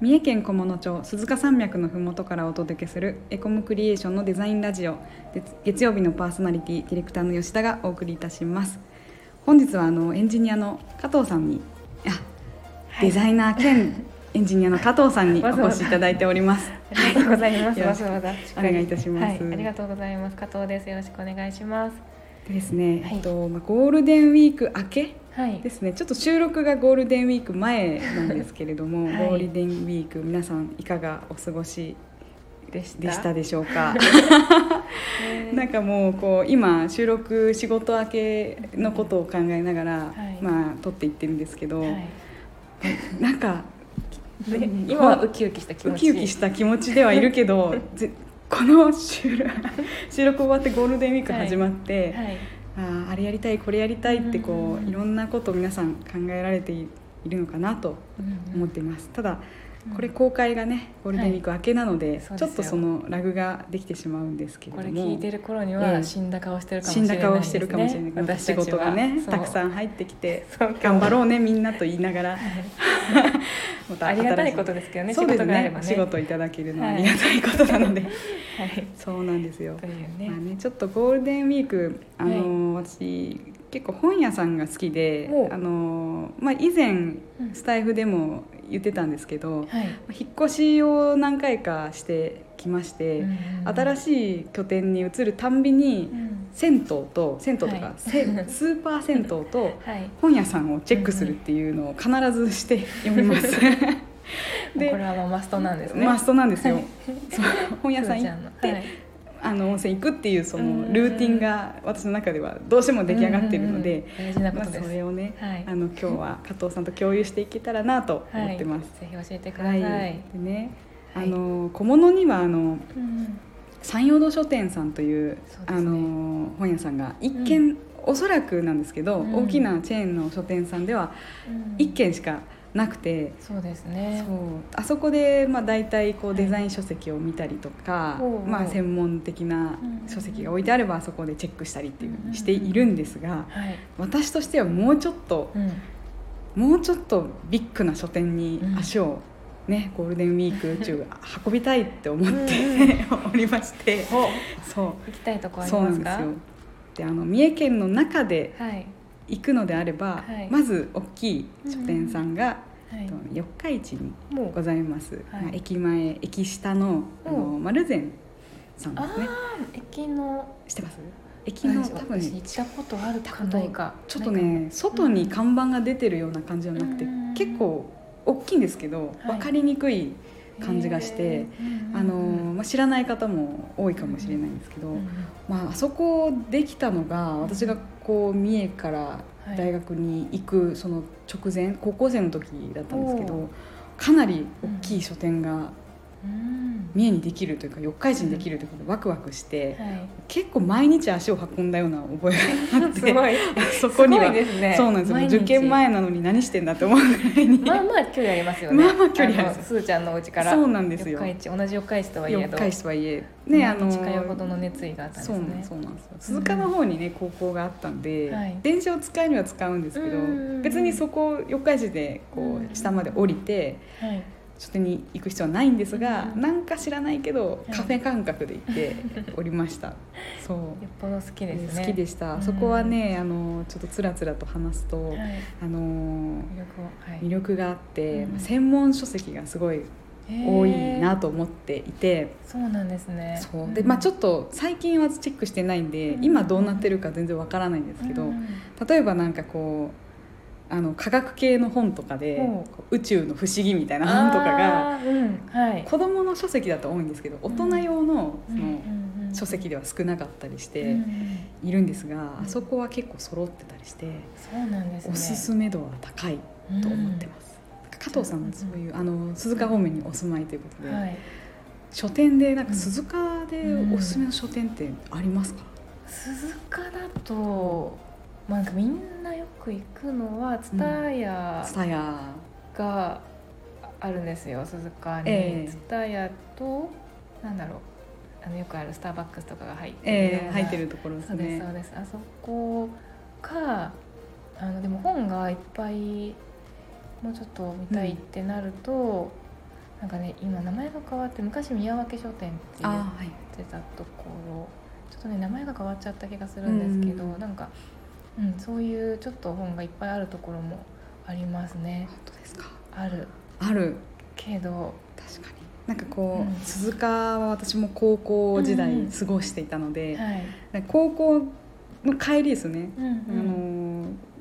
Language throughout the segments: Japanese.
三重県菰野町鈴鹿山脈のふもとからお届けするエコムクリエーションのデザインラジオ月月曜日のパーソナリティディレクターの吉田がお送りいたします。本日はあのエンジニアの加藤さんにあ、デザイナー兼エンジニアの加藤さんに お越しいただいております。ありがとうございます。はい。わざわざ。お願いいたします。はい、ありがとうございます。加藤です。よろしくお願いします。でですね、はい。えっとまあ、ゴールデンウィーク明けはいで。すねちょっと収録がゴールデンウィーク前なんですけれども、はいゴールデンウィーク皆さんいかがお過ごしでした？でしょうか？え ー なんかもうこう今収録仕事明けのことを考えながら、はいまあ撮っていってるんですけど、はい。なんかで今はウキウキした気持ち。ウキウキした気持ちではいるけどぜこの収録終わってゴールデンウィーク始まって、はい。あーあれやりたいこれやりたいってこうんういろんなことを皆さん考えられているのかなと思っています。ただこれ公開がねゴールデンウィーク明けなので、ちょっとそのラグができてしまうんですけれこども。れ聞いてる頃にえはえ死んだ顔してるかもし死んれないだ顔してるかもしれない仕事がねたくさん入ってきて頑張ろうねみんなと言いながら。またありがたいことですけどね。そうです仕事があればね。仕事いただけるのははい。ありがたいことなので、はい。そうなんですよ。まあ。ね、ちょっとゴールデンウィークあの、私結構本屋さんが好きでおあの、まあ、以前うん。スタイフでも言ってたんですけど、はい。引っ越しを何回かしてきまして、新い。しい拠点に移るたんびにうん銭湯と銭湯とか、はいせスーパー銭湯とはい。本屋さんをチェックするっていうのを必ずして 読みます。で、これはマストなんですね。マストなんですよ。本屋さん行って。あの温泉行くっていうそうん。のルーティンが私の中ではどうしても出来上がっているので、うん。うんうん大事なこまあとです。それをね、はい。あの今日は 加藤さんと共有していけたらなと思ってます。はい、ぜひ教えてください。でね、はい。あの小物にはあのうん。山陽堂書店さんというね。あの本屋さんが一見、おそらくなんですけど、うん。大きなチェーンの書店さんではうん。一軒しかなくて、そうですね。そう。あそこで、まあ、大体こうはいデザイン書籍を見たりとか、ほうほう。まあ、専門的な書籍が置いてあればそこでチェックしたりっていうふうにしているんですがはい。私としてはもうちょっとうん。もうちょっとビッグな書店に足を、ね、ゴールデンウィーク中運びたいって思って おりまして。お、そう。行きたいとこありそうなますか。んですよ。であの三重県の中ではい。行くのであれば、はい。まず大きい書店さんが、はい。と四日市にございます、はい。まあ、駅前駅下のあのう。ん丸善さんであすね。あ、駅の。知ってます？駅の私多分ね行ったことあるかないか。ちょっとね外に看板が出てるような感じじゃなくて、うん。結構大きいんですけど、はい。分かりにくい感じがして、あのまあ、知らない方も多いかもしれないんですけど、まあ、あそこできたのが私がこう三重から大学に行くその直前高校生の時だったんですけおどかなり大きい書店がうん三重にできるというか四日市にできるということでワクワクしてはい。結構毎日足を運んだような覚えがあって すごい。そこにはね。そうなんですよ受験前なのに何してんだって思うぐらいにまあまあ距離ありますよね。まあまあ距離あるのすーちゃんのお家から。そうなんですよ同じ四日市とはいえど。四日市とはいえねあの近いほどの熱意があったんですね。そうなんですよ鈴鹿の方にね高校があったんで、はい電車を使えるには使うんですけどうん別にそこ四日市でこうんう下まで降りてはい。書店に行く必要はないんですが、うん。なんか知らないけどいカフェ感覚で行って おりました、そう。よっぽど好きですね。好きでした、うん。そこはねあのちょっとつらつらと話すと、はい。あの魅力をはい。魅力があって、うん。専門書籍がすごい多いなと思っていて、そうなんですね。そう。でまあ、ちょっっと最近はチェックしてないんで、うん。今どうなってるか全然わからないんですけど、例えばなんかこうあの科学系の本とかで、宇宙の不思議みたいな本とかがうんはい。子どもの書籍だと多いんですけど大人用のそのうんうんうん書籍では少なかったりしてうんうんいるんですが、うんあそこは結構揃ってたりして、そうなんですね。おすすめ度は高いと思ってます。加藤さんはそういう、あの鈴鹿方面にお住まいということで、はい。書店でなんか鈴鹿でおすすめの書店ってありますか？鈴鹿だと、まあ、なんかみんなよく行くのは蔦屋ツタヤ、があるんですよ鈴鹿に。ええ。蔦屋となんだろう。あのよくあるスターバックスとかが入ってるえー、入ってるところですね。そうです。あそこかあのでも本がいっぱいもうちょっと見たいってなると、なんかね今名前が変わって昔宮脇書店って言ってたところ。ちょっとね名前が変わっちゃった気がするんですけど、うん。なんか、うん、そういうちょっと本がいっぱいあるところもありますね。本当ですか？ある。ある。けど。確かに。なんかこう、うん。鈴鹿は私も高校時代過ごしていたので、はい、なんか高校の帰りですね、うんうん。あの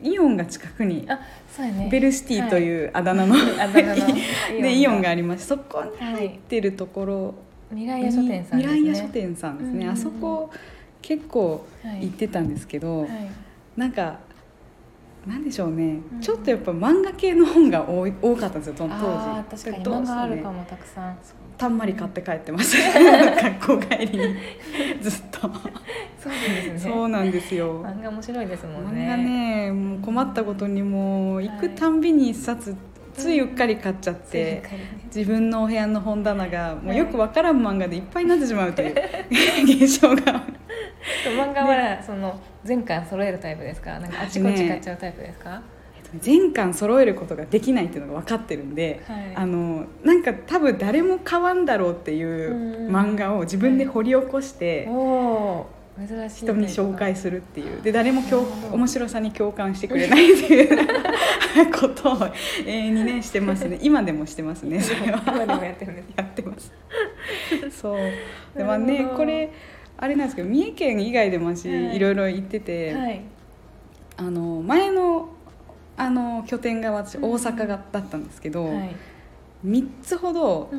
イオンが近くにあそうやね。ベルシティというあだ名の、あだ名の でイオンが。ありりましてそこに入ってるところ未来に、屋書店さんですね。未来屋書店さんですね、うんうんうん。あそこ結構はい。行ってたんですけど、はいなんかなんでしょうね、うん。ちょっとやっぱ漫画系の本が多い多かったんですよ当あ時ー確かに。漫画あるねかもたくさん。たんまり買って帰ってました学校帰りに。ずっと。そうですね。そうなんですよ。漫画面白いですもんね。漫画ねもう困ったことにもう行くたんびに一冊ついうっかり買っちゃって自分のお部屋の本棚がもはいうよくわからん漫画でいっぱいになってしまうという 現象が漫画はその全巻揃えるタイプですか？なんかあちこち買っちゃうタイプですか、全巻揃えることができないっていうのが分かってるんで、はい。あのなんか多分誰も買わんだろうっていううん。漫画を自分で掘り起こしておおー珍しい人に紹介するっていう。で誰も面白さに共感してくれないっていうことを永遠 にねしてますね。今でもしてますねそれは。今でもやってるんですやってます。そう。でまあなるほど。ねこれあれなんですけど三重県以外でも私、はい。い、ろいろ行ってて、はい。あの前のあの拠点が私うん大阪がだったんですけど、はい。3つほど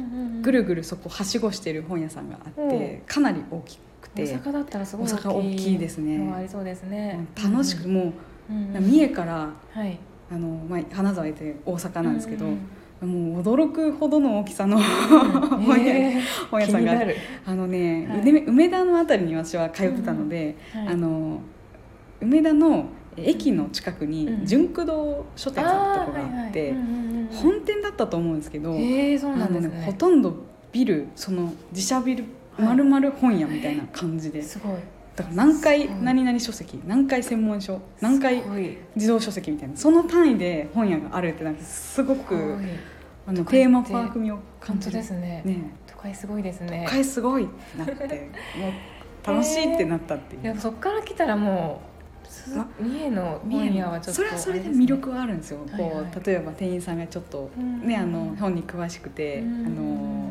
ぐるるぐるそこはしごしてる本屋さんがあって、うん。かなり大きく大て阪だったらすごい大阪大きいですね。ありそうですね。楽しく、もううんうん三重からはい。あの、まあ、金沢へて大阪なんですけど、うんもう驚くほどの大きさのうん。本屋,、え。ー本屋さんが。あのね、はい。梅梅田のあたりに私は通ってたので、はい。あの梅田の駅の近くにうん。純駆動書店さんってとこがあって、本店だったと思うんですけど、えーなんですね。ほとんどビルその自社ビルはい。丸々本屋みたいな感じで、すごい。だから何回何々書籍何回専門書何回すごい。自動書籍みたいなその単位で本屋があるってなんかすごくすあのテーマパーク味を感じるですね。ね。都会すごいですね。都会すごいってなって もう楽しいってなったっていう、いやそっから来たらもう三重の本屋はちょっとそれはそれで魅力はあるんですよ、はいはい。こう例えば店員さんがちょっとうん。ね、あの本に詳しくて、うん。あの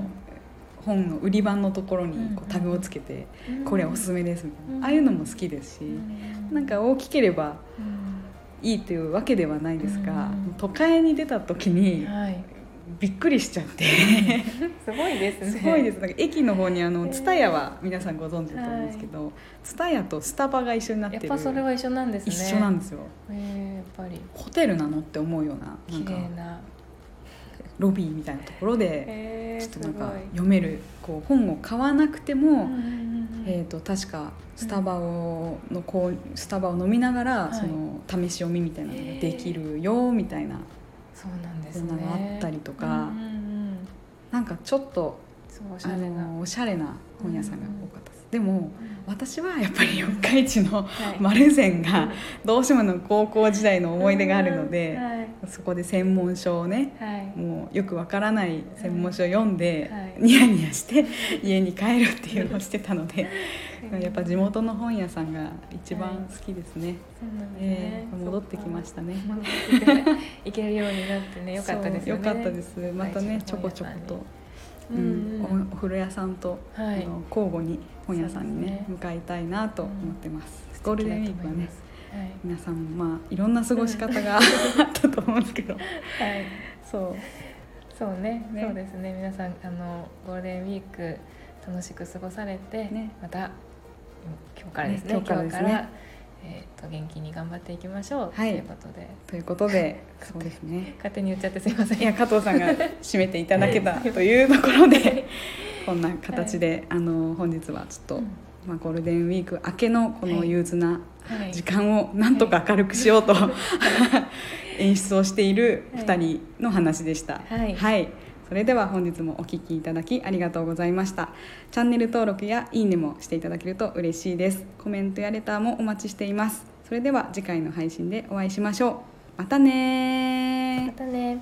本の売り場のところにこうん。うタグをつけて、うん。これおすすめですみたいな、うん。ああいうのも好きですし、うん。なんか大きければうん。いいというわけではないですが、うん。都会に出た時にはいびっくりしちゃって。すごいですね。すごいです。なんか駅の方にあの蔦屋は皆さんご存知だと思うんですけど蔦屋とスタバが一緒になってやっるぱそれは一緒なんですね。一緒なんですよ。えーやっぱり。ホテルなのって思うようななん綺か麗な。ロビーみたいなところでえーちょっとなんか読めるこう本を買わなくても、えー、と確かスタバをのこうスタバを飲みながら、はい。その試し読みみたいなのができるよみたいな、そうなんですね。あったりとか。うんうんうん。なんかちょっとおしあゃれな。のおしゃれな本屋さんが多かったです、でもうん私はやっぱり四日市のはい。丸善がどうしてもの高校時代の思い出があるので、はい。そこで専門書をねはい。もうよくわからない専門書を読んで、はい。ニヤニヤして家に帰るっていうのをしてたのでやっぱ地元の本屋さんが一番好きですね、そうなんですえね。え戻ってきましたね。行けるようになってね よかったですよね。かったです。またねちょこちょこと、ううん。んうんおお風呂屋さんと、はい。あの交互に本屋さんにねね。向かいたいなと思ってます、素敵ゴールデンウィークはねはい。皆さんもまあいろんな過ごし方があったと思うんですけど。はい。そう。そうね。ね。そうですね。皆さんあのゴールデンウィーク楽しく過ごされて、ね。また今日からですね。ね今日からですね。えー、と元気に頑張っていきましょう、はい。ということで。ということで そうですね。勝手に言っちゃってすいません。いや加藤さんが締めていただけたというところでこんな形で、あの本日はちょっと、うん。まあ、ゴールデンウィーク明けのこの憂鬱なはい。時間をなんとか明るくしようと、演出をしている2人の話でした。はいそれでは本日もお聴きいただきありがとうございました。チャンネル登録やいいねもしていただけると嬉しいです。コメントやレターもお待ちしています。それでは次回の配信でお会いしましょう。またねまたね